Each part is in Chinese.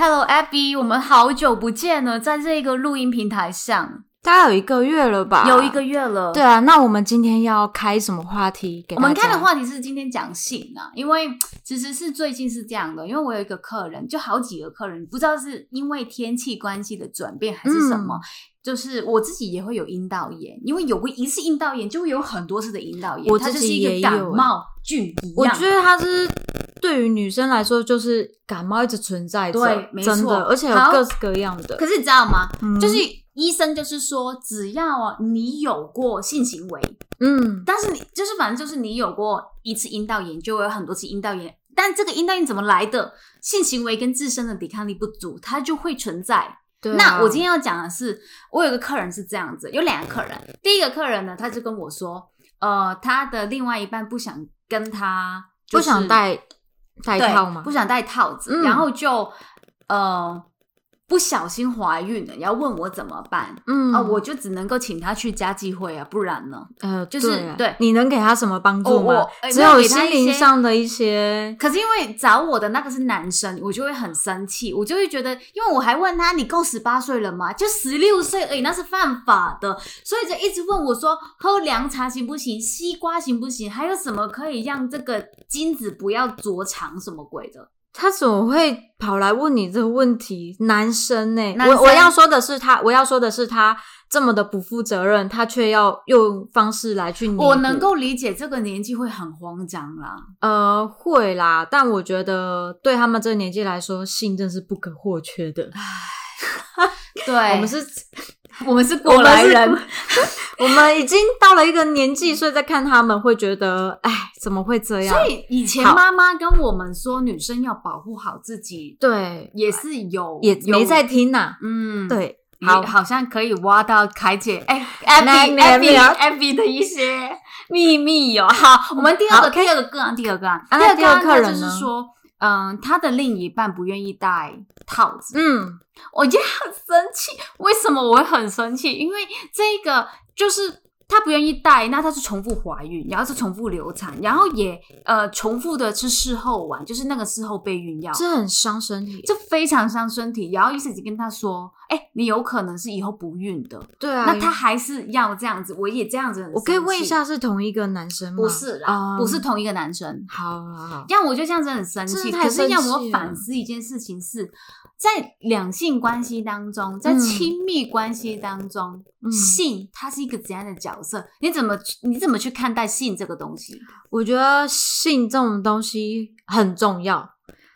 ，Hello Abby，我们好久不见了，在这个录音平台上，大概有一个月了吧？有一个月了。对啊，那我们今天要开什么话题给我？们开的话题是今天讲性啊，因为其实是最近是这样的，因为我有一个客人，就好几个客人，不知道是因为天气关系的转变还是什么，嗯就是我自己也会有阴道炎，因为有过一次阴道炎，就会有很多次的阴道炎，我它就是一个感冒菌一样。我觉得它是对于女生来说，就是感冒一直存在着，对没错，而且有各式各样的。可是你知道吗？嗯就是医生就是说，只要啊你有过性行为，嗯，但是你就是反正就是你有过一次阴道炎，就会有很多次阴道炎。但这个阴道炎怎么来的？性行为跟自身的抵抗力不足，它就会存在。对啊那我今天要讲的是，我有个客人是这样子，有两个客人。第一个客人呢，他就跟我说，呃，他的另外一半不想跟他、不想戴戴对套吗不？想戴套子，嗯然后就呃不小心怀孕了，要问我怎么办。嗯啊、我就只能够请他去家祭会啊，不然呢？呃，就是对你能给他什么帮助吗只有心灵上的一些。可是因为找我的那个是男生，我就会很生气，我就会觉得，因为我还问他你够十八岁了吗？就十六岁而已，那是犯法的，所以就一直问我说喝凉茶行不行？西瓜行不行？还有什么可以让这个精子不要着长什么鬼的？他怎么会跑来问你这个问题？男生呢、我我要说的是他，我要说的是他这么的不负责任，他却要用方式来去我能够理解这个年纪会很慌张啦。呃会啦，但我觉得对他们这个年纪来说，性真是不可或缺的。对，我们是，我们是过来人，我们已经到了一个年纪，所以在看他们会觉得，哎，怎么会这样？所以以前好妈妈跟我们说，女生要保护好自己，对，也是有也有没在听呐、嗯，，对，好，好，像可以挖到凯姐哎来，Abby 来 Abby 来 Abby 的一些秘密哦。好，我们第二好个第二个个案，第二个案，啊第二个第二个客人就是说，嗯，他的另一半不愿意戴套子，嗯，我觉得很生气。为什么我会很生气？因为这个就是。她不愿意戴，那她是重复怀孕，然后是重复流产，然后也呃重复的吃事后丸，就是那个事后备孕药，这很伤身体。这非常伤身体。然后医生已经跟她说，哎、你有可能是以后不孕的，对啊，那他还是要这样子，我也这样子。我可以问一下，是同一个男生吗？不是啦，啊不是同一个男生。好好好，这样我就这样子很生气。可是让我反思一件事情是，在两性关系当中，在嗯亲密关系当中，嗯性它是一个怎样的角色？你怎么你怎么去看待性这个东西？我觉得性这种东西很重要。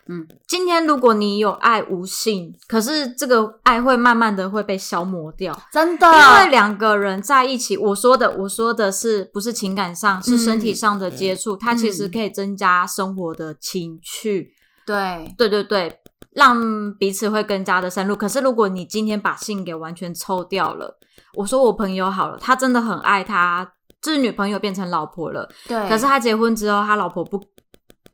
嗯，今天如果你有爱无性，可是这个爱会慢慢的会被消磨掉，真的，因为两个人在一起，我说的我说的是不是情感上，是身体上的接触，它其实可以增加生活的情趣。对对对对，让彼此会更加的深入。可是如果你今天把性给完全抽掉了，我说我朋友好了，他真的很爱他，就是女朋友变成老婆了，对，可是他结婚之后，他老婆不。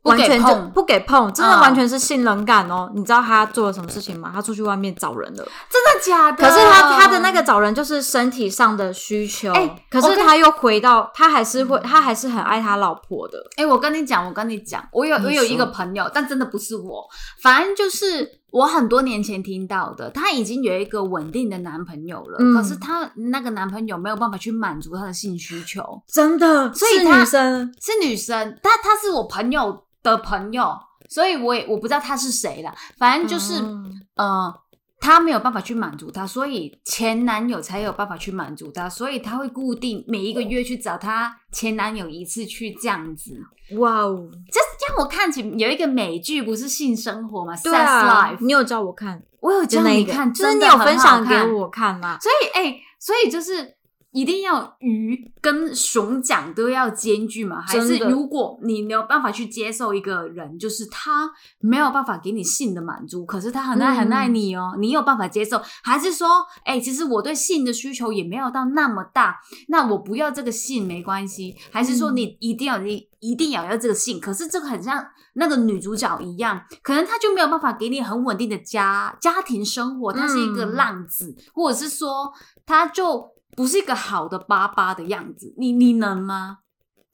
完全就碰不给碰，真的嗯完全是信任感哦。你知道他做了什么事情吗？他出去外面找人了。真的假的？可是他他的那个找人就是身体上的需求，哎可是他又回到他还是会，他还是很爱他老婆的。哎、我跟你讲，我跟你讲，我有我有一个朋友，但真的不是我，反正就是我很多年前听到的，她已经有一个稳定的男朋友了，嗯可是她那个男朋友没有办法去满足她的性需求，真的，是所以是女生，是女生，她她是我朋友的朋友，所以我也我不知道她是谁了，反正就是、嗯。呃。她没有办法去满足他，所以前男友才有办法去满足她，所以她会固定每一个月去找她前男友一次，去这样子。哇哦，这让我看起有一个美剧，不是性生活吗？对 Sex 啊 Life，，你有叫我看，我有教就那一个你看，就是你有真的很好分享给。我看吗？所以，哎、所以就是一定要鱼跟熊掌都要兼具吗？还是如果你没有办法去接受一个人，就是他没有办法给你性的满足，可是他很爱嗯很爱你哦，你有办法接受？还是说，哎、其实我对性的需求也没有到那么大，那我不要这个性没关系？还是说嗯你一定要你一定要要这个性？可是这个很像那个女主角一样，可能她就没有办法给你很稳定的家家庭生活，她是一个嗯浪子，或者是说她就不是一个好的爸爸的样子。你你能吗？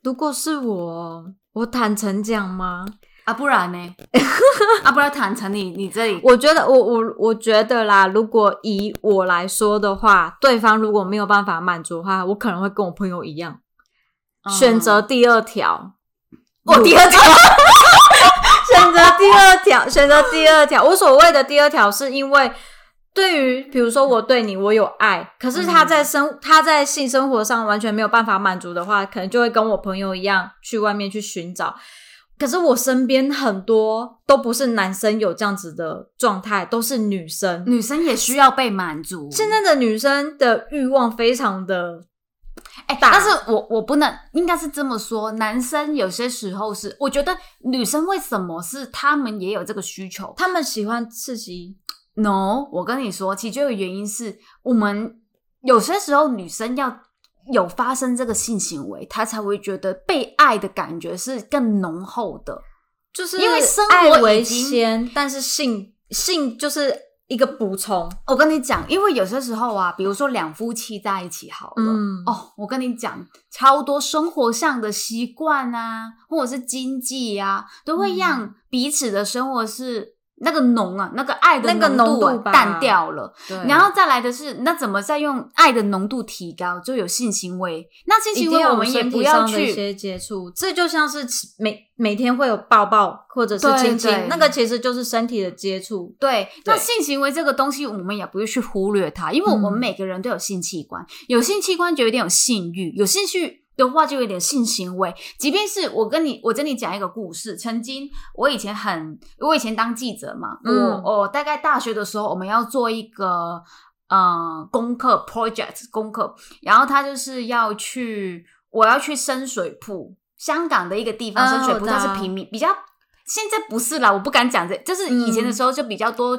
如果是我，我坦诚讲吗？啊，不然呢？啊，不然坦诚你你这里我觉得，我我我觉得啦，如果以我来说的话，对方如果没有办法满足的话，我可能会跟我朋友一样，选择第二条。我第二条，选择第二条，选择第二条。我所谓的第二条，是因为对于比如说我对你我有爱，可是他在生他在性生活上完全没有办法满足的话，可能就会跟我朋友一样去外面去寻找。可是我身边很多都不是男生有这样子的状态，都是女生。女生也需要被满足。现在的女生的欲望非常的。哎，但是我我不能，应该是这么说。男生有些时候是，我觉得女生为什么是他们也有这个需求，他们喜欢刺激。No，我跟你说，其中一个原因是我们有些时候女生要有发生这个性行为，她才会觉得被爱的感觉是更浓厚的，就是因为生活为先，但是性性就是。一个补充，我跟你讲，因为有些时候啊，比如说两夫妻在一起好了，哦，我跟你讲，超多生活上的习惯啊，或者是经济啊，都会让彼此的生活是。那个浓啊，那个爱的浓度淡掉了，然后再来的是，那怎么再用爱的浓度提高？就有性行为，那性行为我们也不要去一些接触，这就像是每每天会有抱抱或者是亲亲，那个其实就是身体的接触。对，那性行为这个东西，我们也不会去忽略它，因为我们每个人都有性器官，有性器官就有点有性欲，有兴趣。的话就有点性行为，即便是我跟你，我跟你讲一个故事。曾经我以前很，我以前当记者嘛，我我大概大学的时候，我们要做一个呃功课 project 功课，然后他就是要去，我要去深水埗，香港的一个地方，深水埗它是平民，比较现在不是啦，我不敢讲这，就是以前的时候就比较多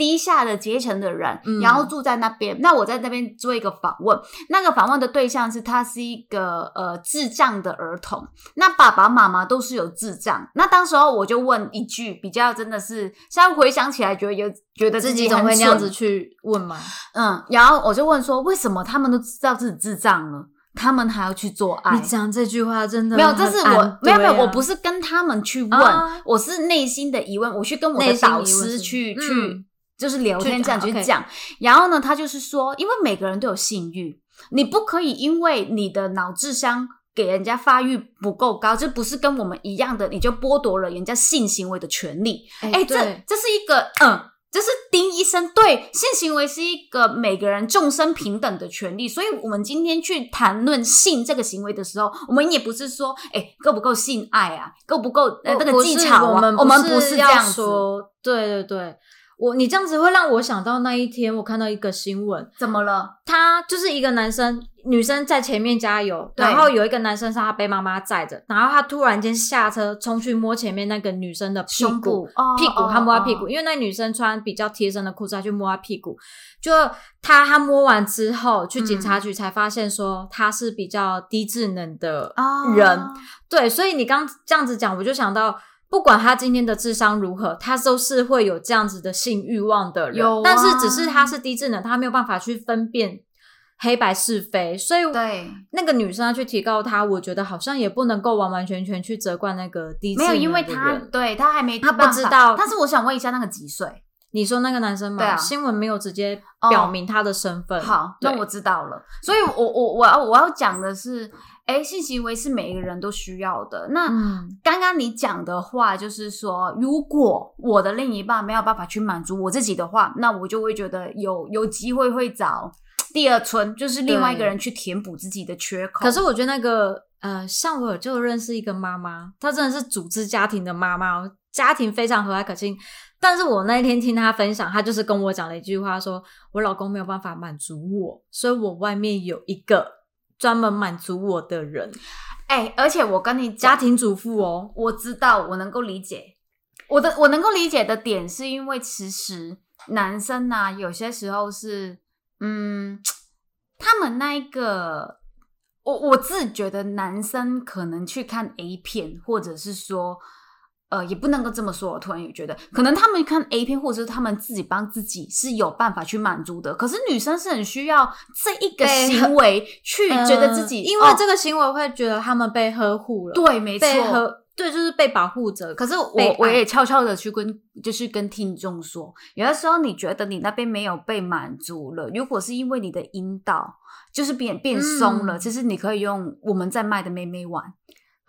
低下的阶层的人，然后住在那边。那我在那边做一个访问，那个访问的对象是他是一个呃智障的儿童，那爸爸妈妈都是有智障。那当时候我就问一句，比较真的是现在回想起来，觉得有觉得自己会那样子去问吗？嗯，然后我就问说，为什么他们都知道自己智障了，他们还要去做爱？你讲这句话真的没有，这是我没有没有，我不是跟他们去问，我是内心的疑问，我去跟我的导师去去。就是聊天这样去讲，然后呢，他就是说，因为每个人都有性欲，你不可以因为你的脑智商给人家发育不够高，这不是跟我们一样的，你就剥夺了人家性行为的权利。哎，这这是一个，嗯，这是丁医生对性行为是一个每个人众生平等的权利，所以我们今天去谈论性这个行为的时候，我们也不是说，哎，够不够性爱啊，够不够呃那个技巧啊，我们不是这样说，对对对。我你这样子会让我想到那一天，我看到一个新闻，怎么了？他就是一个男生，女生在前面加油，然后有一个男生是他被妈妈载着，然后他突然间下车冲去摸前面那个女生的屁股，屁股他摸她屁股，因为那女生穿比较贴身的裤子，他去摸她屁股，就他他摸完之后去警察局才发现说他是比较低智能的人，对，所以你刚这样子讲，我就想到。不管他今天的智商如何，他都是会有这样子的性欲望的人。有，但是只是他是低智能，他没有办法去分辨黑白是非。所以，对那个女生要去提高他，我觉得好像也不能够完完全全去责怪那个低智能没有，因为他对他还没他不知道。但是我想问一下，那个几岁？你说那个男生吗？对啊，新闻没有直接表明他的身份。好，那我知道了。所以，我我我要我要讲的是。哎，性行为是每一个人都需要的。那刚刚你讲的话，就是说，如果我的另一半没有办法去满足我自己的话，那我就会觉得有有机会会找第二春，就是另外一个人去填补自己的缺口。可是我觉得那个呃，像我就认识一个妈妈，她真的是组织家庭的妈妈，家庭非常和蔼可亲。但是我那一天听她分享，她就是跟我讲了一句话，说我老公没有办法满足我，所以我外面有一个。专门满足我的人，哎，而且我跟你家庭主妇哦，我知道，我能够理解。我的我能够理解的点，是因为其实男生呢，有些时候是，嗯，他们那一个，我我自己觉得男生可能去看 A 片，或者是说。呃，也不能够这么说。我突然也觉得，可能他们看 A 片，或者是他们自己帮自己是有办法去满足的。可是女生是很需要这一个行为 去觉得自己，因为这个行为会觉得他们被呵护了。对，没错。呵，对，就是被保护着。可是我我也悄悄的去跟，就是跟听众说，有的时候你觉得你那边没有被满足了，如果是因为你的阴道就是变变松了，其实你可以用我们在卖的妹妹丸。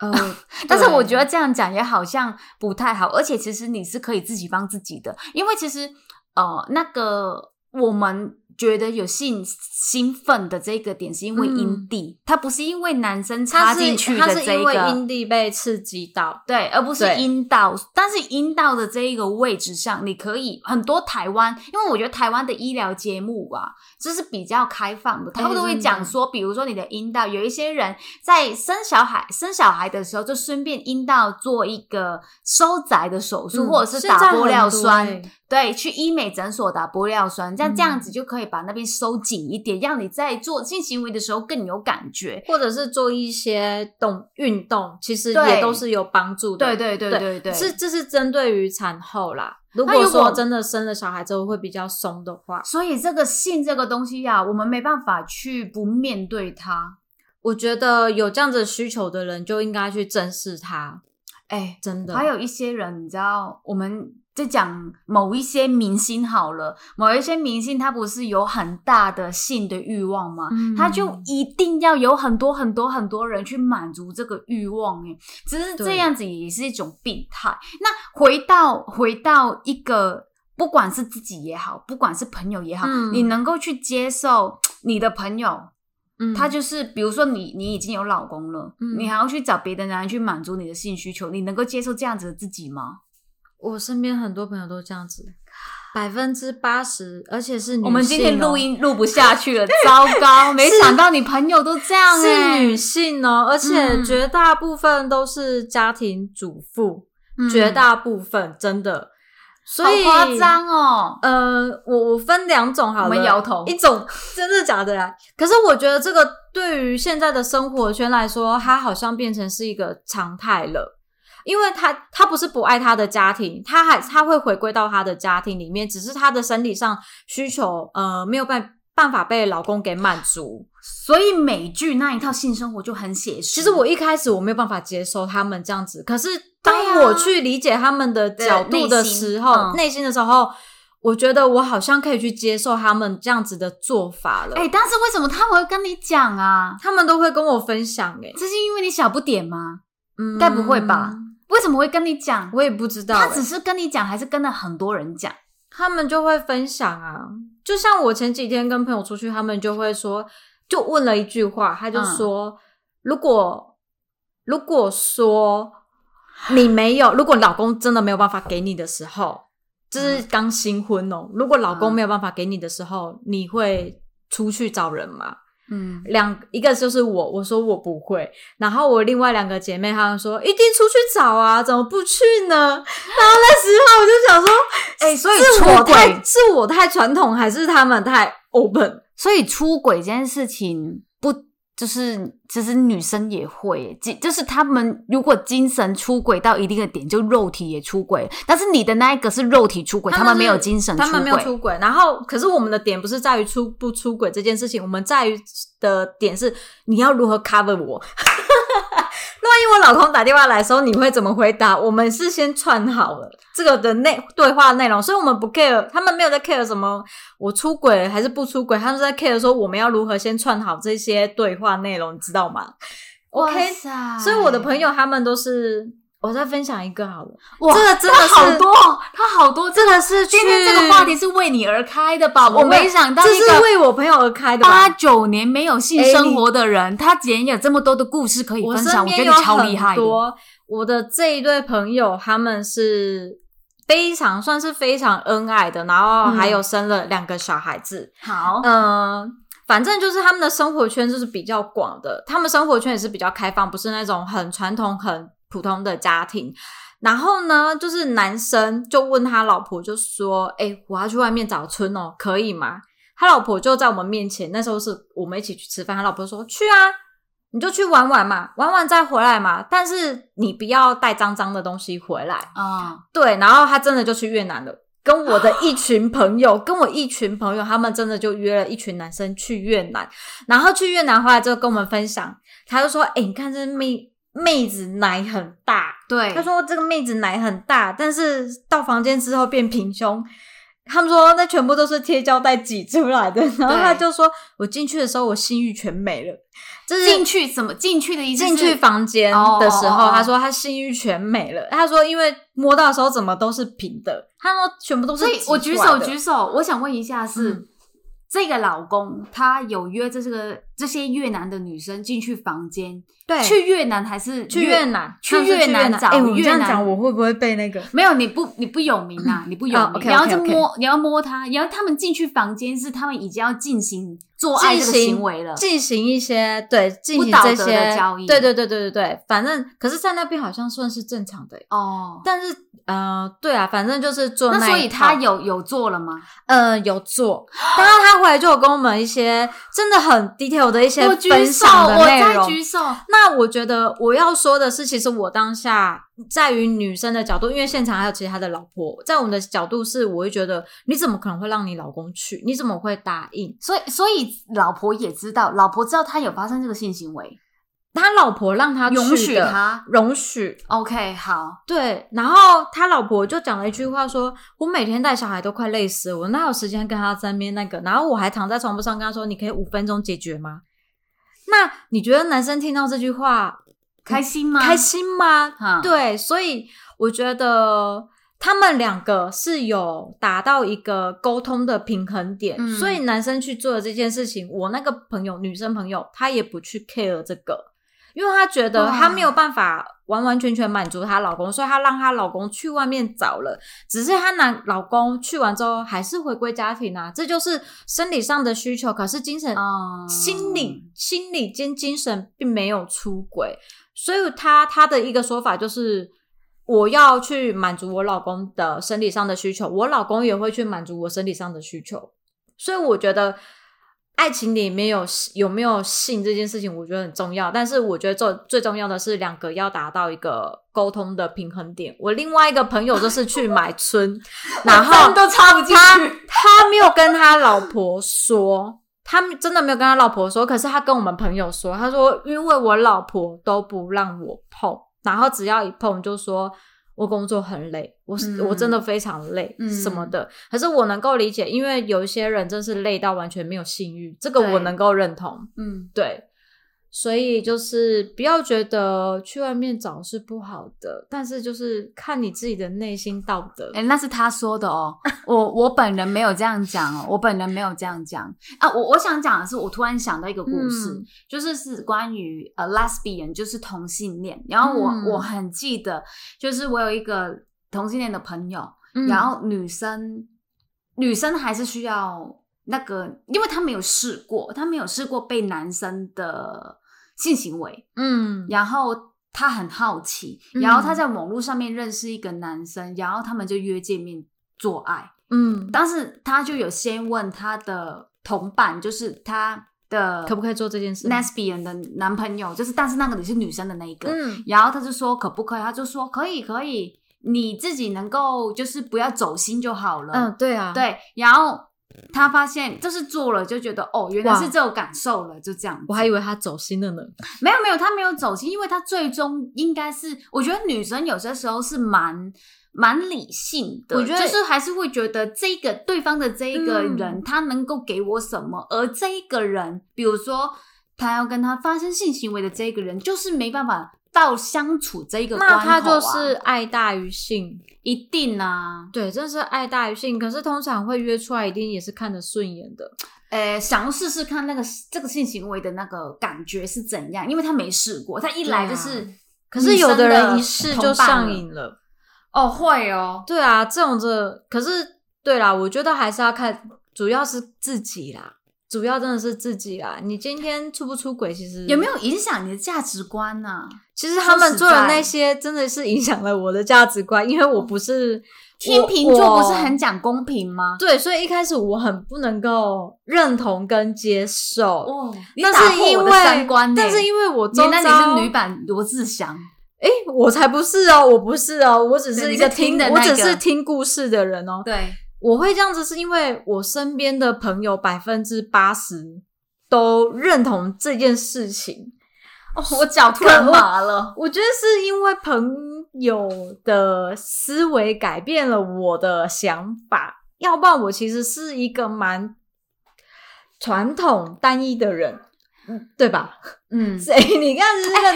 呃，但是我觉得这样讲也好像不太好，而且其实你是可以自己帮自己的，因为其实呃那个我们。觉得有性兴奋的这个点是因为阴蒂，它不是因为男生插进去的这个阴蒂被刺激到，对，而不是阴道。但是阴道的这一个位置上，你可以很多台湾，因为我觉得台湾的医疗节目啊，就是比较开放的，他们都会讲说，比如说你的阴道，有一些人在生小孩生小孩的时候，就顺便阴道做一个收窄的手术，或者是打玻尿酸。对，去医美诊所打玻尿酸，这样这样子就可以把那边收紧一点，让你在做性行为的时候更有感觉，或者是做一些动运动，其实也都是有帮助的。对对对对对，是这是针对于产后啦。如果说真的生了小孩之后会比较松的话，所以这个性这个东西呀，我们没办法去不面对它。我觉得有这样子需求的人就应该去正视它。哎，真的，还有一些人，你知道我们。在讲某一些明星好了，某一些明星他不是有很大的性的欲望吗？他就一定要有很多很多很多人去满足这个欲望，诶，只是这样子也是一种病态。那回到回到一个，不管是自己也好，不管是朋友也好，你能够去接受 你的朋友，他就是比如说你你已经有老公了，你还要去找别的男人去满足你的性需求，你能够接受这样子的自己吗？我身边很多朋友都这样子，百分之八十，而且是女性。我们今天录音录不下去了，糟糕！没想到你朋友都这样，是女性哦，而且绝大部分都是家庭主妇，绝大部分真的，所以夸张哦。呃，我我分两种好了，我们摇头，一种真的假的呀？可是我觉得这个对于现在的生活圈来说，它好像变成是一个常态了。因为他他不是不爱他的家庭，他还他会回归到他的家庭里面，只是他的身体上需求呃没有办办法被老公给满足，所以美剧那一套性生活就很写实。其实我一开始我没有办法接受他们这样子，可是当我去理解他们的角度的时候，内心的时候，我觉得我好像可以去接受他们这样子的做法了。哎，但是为什么他们会跟你讲啊？他们都会跟我分享，哎，这是因为你小不点吗？嗯，该不会吧？为什么会跟你讲？我也不知道。他只是跟你讲，还是跟了很多人讲？他们就会分享啊。就像我前几天跟朋友出去，他们就会说，就问了一句话，他就说：“如果如果说你没有，如果老公真的没有办法给你的时候，就是刚新婚哦。如果老公没有办法给你的时候，你会出去找人吗？”嗯，两一个就是我，我说我不会，然后我另外两个姐妹她们说一定出去找啊，怎么不去呢？然后那时候我就想说，哎，所以是我太是我太传统，还是他们太 open？所以出轨这件事情不。就是，其实女生也会，就是他们如果精神出轨到一定的点，就肉体也出轨。但是你的那一个是肉体出轨，他们没有精神，他们没有出轨。然后，可是我们的点不是在于出不出轨这件事情，我们在于的点是你要如何 cover 我。万一我老公打电话来的时候，你会怎么回答？我们是先串好了这个的内对话内容，所以我们不 care，他们没有在 care 什么我出轨还是不出轨，他们在 care 说我们要如何先串好这些对话内容，你知道吗？OK，所以我的朋友他们都是。我再分享一个好了，哇，这个真的好多，他好多，真的是今天这个话题是为你而开的吧？我没想到，这是为我朋友而开的。八九年没有性生活的人，他竟然有这么多的故事可以分享，我觉得超厉害。多，我的这一对朋友，他们是非常算是非常恩爱的，然后还有生了两个小孩子。好，嗯，反正就是他们的生活圈就是比较广的，他们生活圈也是比较开放，不是那种很传统很。普通的家庭，然后呢，就是男生就问他老婆，就说：“哎，我要去外面找春哦，可以吗？”他老婆就在我们面前，那时候是我们一起去吃饭。他老婆说：“去啊，你就去玩玩嘛，玩玩再回来嘛，但是你不要带脏脏的东西回来啊。”对，然后他真的就去越南了，跟我的一群朋友，跟我一群朋友，他们真的就约了一群男生去越南，然后去越南回来之后跟我们分享，他就说：“哎，你看这妹。”妹子奶很大，对，他说这个妹子奶很大，但是到房间之后变平胸。他们说那全部都是贴胶带挤出来的。然后他就说我进去的时候我性欲全没了。就是进去怎么进去的意思？进去房间的时候，他说他性欲全没了。他说因为摸到的时候怎么都是平的。他说全部都是。所以我举手举手，我想问一下是。这个老公他有约这是个这些越南的女生进去房间，对，去越南还是去越南？去越南找越南？讲我会不会被那个？没有，你不你不有名啊，你不有名。你要去摸，你要摸他，然后他们进去房间是他们已经要进行做爱这个行为了，进行一些对进行这些交易。对对对对对对，反正可是，在那边好像算是正常的哦，但是。呃，对啊，反正就是做那，所以他有有做了吗？呃，有做。刚刚他回来就有跟我们一些真的很 detail 的一些分享的内容。举手。那我觉得我要说的是，其实我当下在于女生的角度，因为现场还有其他的老婆，在我们的角度是，我会觉得你怎么可能会让你老公去？你怎么会答应？所以，所以老婆也知道，老婆知道他有发生这个性行为。他老婆让他容许他容许，OK，好，对。然后他老婆就讲了一句话，说：“我每天带小孩都快累死，我哪有时间跟他在边那个？然后我还躺在床铺上跟他说：‘你可以五分钟解决吗？’那你觉得男生听到这句话开心吗？开心吗？对，所以我觉得他们两个是有达到一个沟通的平衡点，所以男生去做的这件事情，我那个朋友女生朋友，她也不去 care 这个。因为她觉得她没有办法完完全全满足她老公，所以她让她老公去外面找了。只是她男老公去完之后还是回归家庭啊，这就是生理上的需求。可是精神、心理、心理兼精神并没有出轨，所以她她的一个说法就是，我要去满足我老公的生理上的需求，我老公也会去满足我生理上的需求。所以我觉得。爱情里没有有没有性这件事情，我觉得很重要。但是我觉得最最重要的是两个要达到一个沟通的平衡点。我另外一个朋友就是去买春，然后 都插不进去。他没有跟他老婆说，他真的没有跟他老婆说。可是他跟我们朋友说，他说因为我老婆都不让我碰，然后只要一碰就说。我工作很累，我我真的非常累，什么的。可是我能够理解，因为有一些人真是累到完全没有性欲，这个我能够认同。嗯，对。所以就是不要觉得去外面找是不好的，但是就是看你自己的内心道德。哎，那是他说的哦，我我本人没有这样讲哦，我本人没有这样讲啊。我我想讲的是，我突然想到一个故事，就是是关于呃 lesbian，就是同性恋。然后我我很记得，就是我有一个同性恋的朋友，然后女生女生还是需要那个，因为她没有试过，她没有试过被男生的。性行为，嗯，然后他很好奇，然后他在网络上面认识一个男生，然后他们就约见面做爱，嗯，但是他就有先问他的同伴，就是他的可不可以做这件事？Nesbian 的男朋友，就是但是那个你是女生的那一个，嗯，然后他就说可不可以，他就说可以可以，你自己能够就是不要走心就好了，嗯，对啊，对，然后。他发现就是做了就觉得哦，原来是这种感受了，就这样。我还以为他走心了呢。没有没有，他没有走心，因为他最终应该是，我觉得女生有些时候是蛮蛮理性的，我觉得就是还是会觉得这个对方的这一个人，他能够给我什么，而这一个人，比如说他要跟他发生性行为的这个人，就是没办法。到相处这一个，那他就是爱大于性，一定啊，对，真是爱大于性。可是通常会约出来，一定也是看得顺眼的。呃，想要试试看那个这个性行为的那个感觉是怎样，因为他没试过，他一来就是，可是有的人一试就上瘾了。哦，会哦，对啊，这种这可是对啦，我觉得还是要看，主要是自己啦。主要真的是自己啊！你今天出不出轨，其实有没有影响你的价值观呢？其实他们做的那些真的是影响了我的价值观，因为我不是天秤座，不是很讲公平吗？对，所以一开始我很不能够认同跟接受。哦，但是因为但是因为我原来你是女版罗志祥，哎，我才不是哦，我不是哦，我只是一个听的，我只是听故事的人哦。对。我会这样子，是因为我身边的朋友百分之八十都认同这件事情。哦，我脚突然麻了。我觉得是因为朋友的思维改变了我的想法，要不然我其实是一个蛮传统单一的人，对吧？嗯，谁？你看，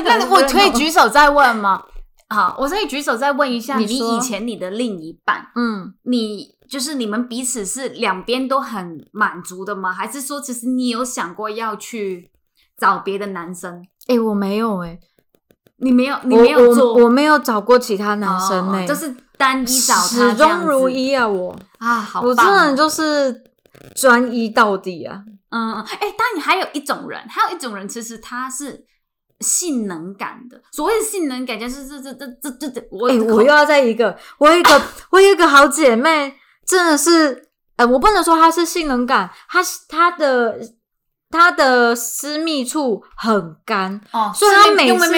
那我可以举手再问吗？好，我可以举手再问一下，你以前你的另一半，嗯，你就是你们彼此是两边都很满足的吗？还是说，其实你有想过要去找别的男生？哎，我没有，哎。你没有，你没有做，我没有找过其他男生呢，就是单一找他，始终如一啊！我啊，好，我真的就是专一到底啊！嗯，哎，但你还有一种人，还有一种人，其实他是性能感的。所谓的性能感，就是这这这这这这，我我又要在一个，我有一个，我有一个好姐妹，真的是，呃，我不能说她是性能感，她是她的。她的私密处很干哦，所以她每次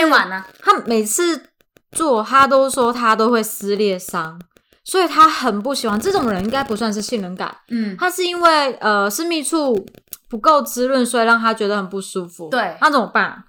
她每次做，她都说她都会撕裂伤，所以他很不喜欢这种人。应该不算是性能感，嗯，他是因为呃私密处不够滋润，所以让他觉得很不舒服。对，那怎么办？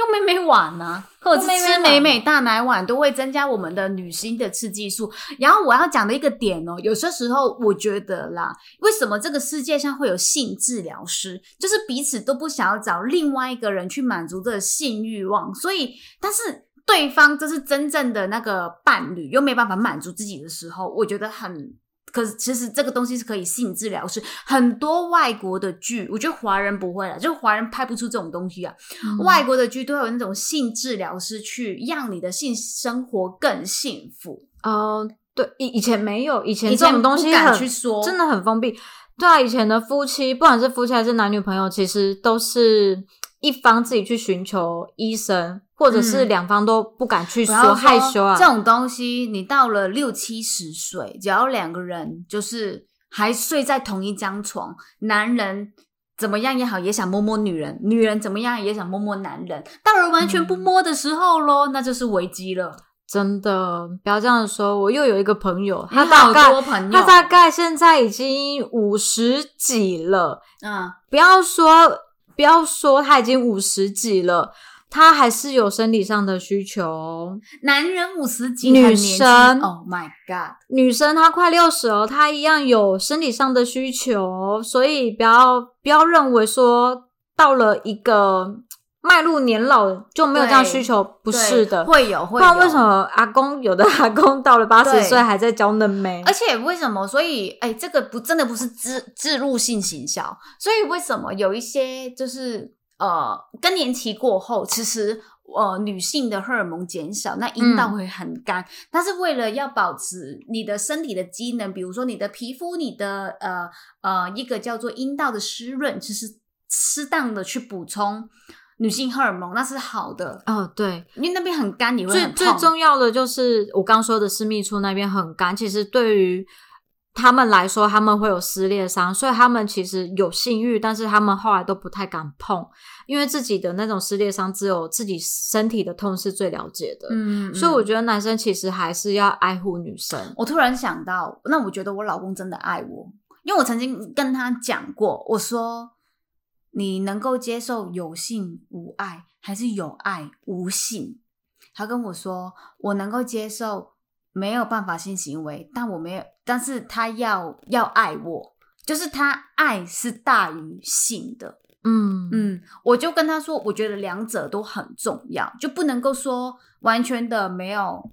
用美美碗呢，或者是吃美美大奶碗，都会增加我们的女性的刺激素。然后我要讲的一个点哦，有些时候我觉得啦，为什么这个世界上会有性治疗师，就是彼此都不想要找另外一个人去满足这个性欲望，所以但是对方这是真正的那个伴侣，又没办法满足自己的时候，我觉得很。可是其实这个东西是可以性治疗师，很多外国的剧，我觉得华人不会了，就华人拍不出这种东西啊。外国的剧都有那种性治疗师去让你的性生活更幸福。哦，对，以以前没有，以前这种东西很真的很封闭。对啊，以前的夫妻，不管是夫妻还是男女朋友，其实都是一方自己去寻求医生。或者是两方都不敢去说害羞啊，这种东西，你到了六七十岁，只要两个人就是还睡在同一张床，男人怎么样也好，也想摸摸女人；女人怎么样也想摸摸男人。到了完全不摸的时候咯，那就是危机了。真的，不要这样说。我又有一个朋友，他大概他大概现在已经五十几了。嗯，不要说不要说他已经五十几了。他还是有生理上的需求，男人五十几，女生，Oh my God，女生她快六十了，她一样有生理上的需求，所以不要不要认为说到了一个迈入年老就没有这样需求，不是的，会有，会有。不然为什么阿公有的阿公到了八十岁还在教嫩妹？而且为什么？所以哎，这个不真的不是自自入性行销，所以为什么有一些就是。呃，更年期过后，其实呃，女性的荷尔蒙减少，那阴道会很干。但是为了要保持你的身体的机能，比如说你的皮肤、你的呃呃一个叫做阴道的湿润，其实适当的去补充女性荷尔蒙，那是好的。哦，对，因为那边很干，你会最最重要的就是我刚说的私密处那边很干，其实对于。他们来说，他们会有撕裂伤，所以他们其实有性欲，但是他们后来都不太敢碰，因为自己的那种撕裂伤，只有自己身体的痛是最了解的。嗯，所以我觉得男生其实还是要爱护女生。我突然想到，那我觉得我老公真的爱我，因为我曾经跟他讲过，我说你能够接受有性无爱，还是有爱无性？他跟我说，我能够接受。没有办法性行为，但我没有，但是他要要爱我，就是他爱是大于性的，嗯嗯，我就跟他说，我觉得两者都很重要，就不能够说完全的没有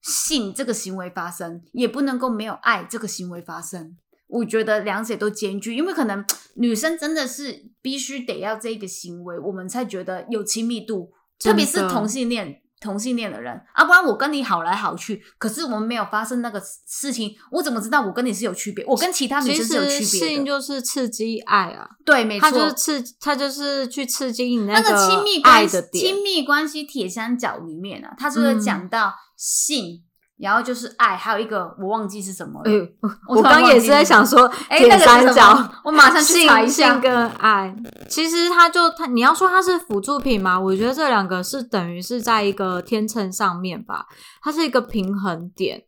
性这个行为发生，也不能够没有爱这个行为发生，我觉得两者都兼具，因为可能 女生真的是必须得要这个行为，我们才觉得有亲密度，特别是同性恋。同性恋的人啊，不然我跟你好来好去，可是我们没有发生那个事情，我怎么知道我跟你是有区别？我跟其他女生是有区别的。性就是刺激爱啊，对，没错，他就是刺，他就是去刺激你那个亲密关系。亲密关系铁三角里面啊，他是讲到性。然后就是爱，还有一个我忘记是什么了。我刚也是在想说，铁三角，我马上去查一下。性跟爱，其实它就它，你要说它是辅助品吗？我觉得这两个是等于是在一个天秤上面吧，它是一个平衡点。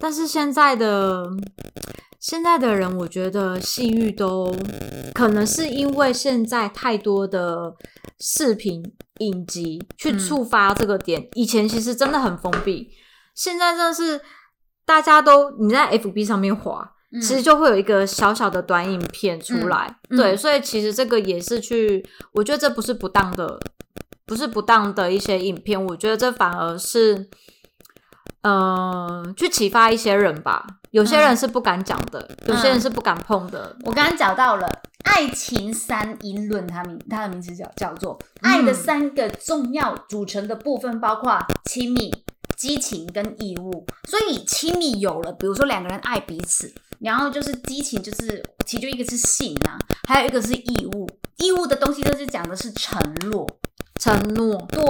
但是现在的现在的人，我觉得性欲都可能是因为现在太多的视频影集去触发这个点。以前其实真的很封闭，现在真的是大家都你在 FB 上面滑，其实就会有一个小小的短影片出来。对，所以其实这个也是去，我觉得这不是不当的，不是不当的一些影片，我觉得这反而是。嗯，去启发一些人吧。有些人是不敢讲的，有些人是不敢碰的。我刚刚找到了《爱情三因论》，它名它的名字叫叫做“爱的三个重要组成的部分”，包括亲密、激情跟义务。所以亲密有了，比如说两个人爱彼此，然后就是激情，就是其中一个是性啊，还有一个是义务。义务的东西就是讲的是承诺。承诺对，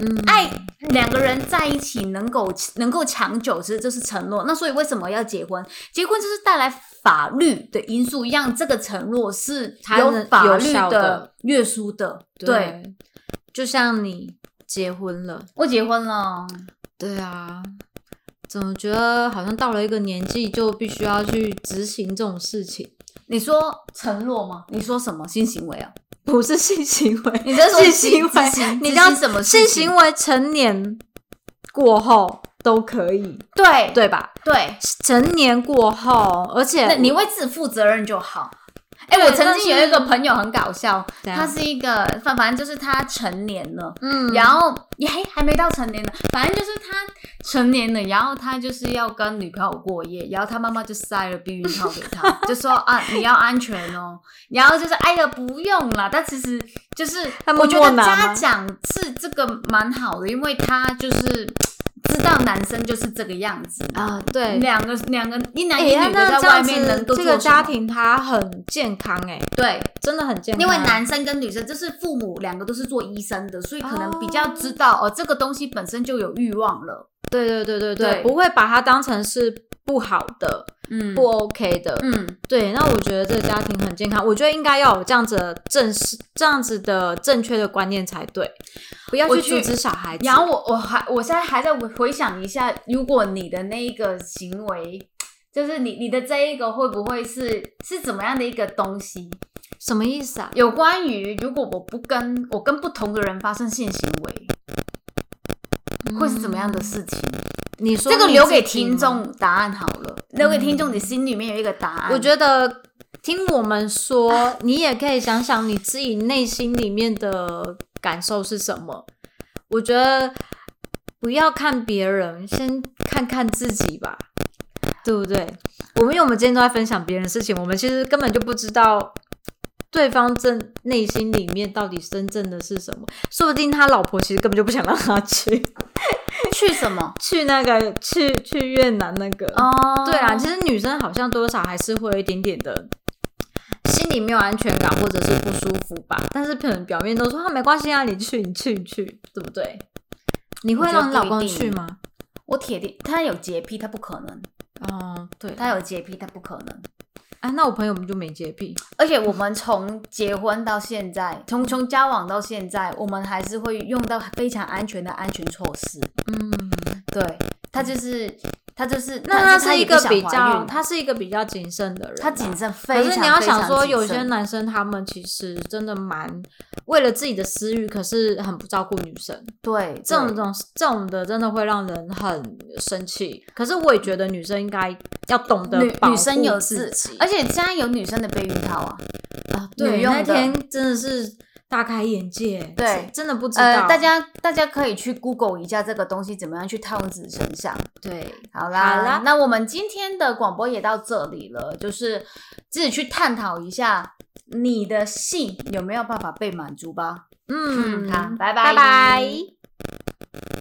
嗯，爱两个人在一起能够能够长久，其实这是承诺。那所以为什么要结婚？结婚就是带来法律的因素，让这个承诺是有法律的约束的。对，就像你结婚了，我结婚了，对啊，怎么觉得好像到了一个年纪就必须要去执行这种事情？你说承诺吗？你说什么性行为啊？不是性行为，你在 性行为，你知道什么性行为？成年过后都可以，对对吧？对，成年过后，而且你为自己负责任就好。哎，我曾经有一个朋友很搞笑，他是一个反反正就是他成年了，嗯，然后也还没到成年呢，反正就是他成年了，然后他就是要跟女朋友过夜，然后他妈妈就塞了避孕套给他，就说啊你要安全哦，然后就是哎呀不用了，但其实就是我觉得家长是这个蛮好的，因为他就是。知道男生就是这个样子。啊，对，两个两个一男一女的在外面能这个家庭他很健康哎，对，真的很健康。因为男生跟女生就是父母两个都是做医生的，所以可能比较知道哦，这个东西本身就有欲望了。对对对对对，不会把它当成是。不好的，嗯，不 OK 的，嗯，对。那我觉得这个家庭很健康，我觉得应该要有这样子的正式、这样子的正确的观念才对，不要去阻止小孩子。然后我我还我现在还在回想一下，如果你的那一个行为，就是你你的这一个会不会是是怎么样的一个东西？什么意思啊？有关于如果我不跟我跟不同的人发生性行为，会是怎么样的事情？你说这个留给听众答案好了，留给听众，你心里面有一个答案。我觉得听我们说，你也可以想想你自己内心里面的感受是什么。我觉得不要看别人，先看看自己吧，对不对？我们因为我们今天都在分享别人的事情，我们其实根本就不知道对方真内心里面到底真正的是什么。说不定他老婆其实根本就不想让他去。去什么？去那个去去越南那个哦，对啊，其实女生好像多少还是会有一点点的，心里没有安全感或者是不舒服吧。但是可能表面都说啊没关系啊，你去你去你去，对不对？你会让你老公去吗？我铁定，他有洁癖，他不可能。哦，对，他有洁癖，他不可能。啊，那我朋友们就没洁癖，而且我们从结婚到现在，从从交往到现在，我们还是会用到非常安全的安全措施。嗯，对他就是他就是，那他是一个比较，他是一个比较谨慎的人，他谨慎非常。可是你要想说，有些男生他们其实真的蛮为了自己的私欲，可是很不照顾女生。对，这种这种这种的，真的会让人很生气。可是我也觉得女生应该要懂得女生有自己，而且现在有女生的避孕套啊啊，对，那天真的是。大开眼界，对，真的不知道。大家大家可以去 Google 一下这个东西怎么样去套用自己身上。对，好啦，好啦，那我们今天的广播也到这里了，就是自己去探讨一下你的性有没有办法被满足吧。嗯，好，拜拜拜拜。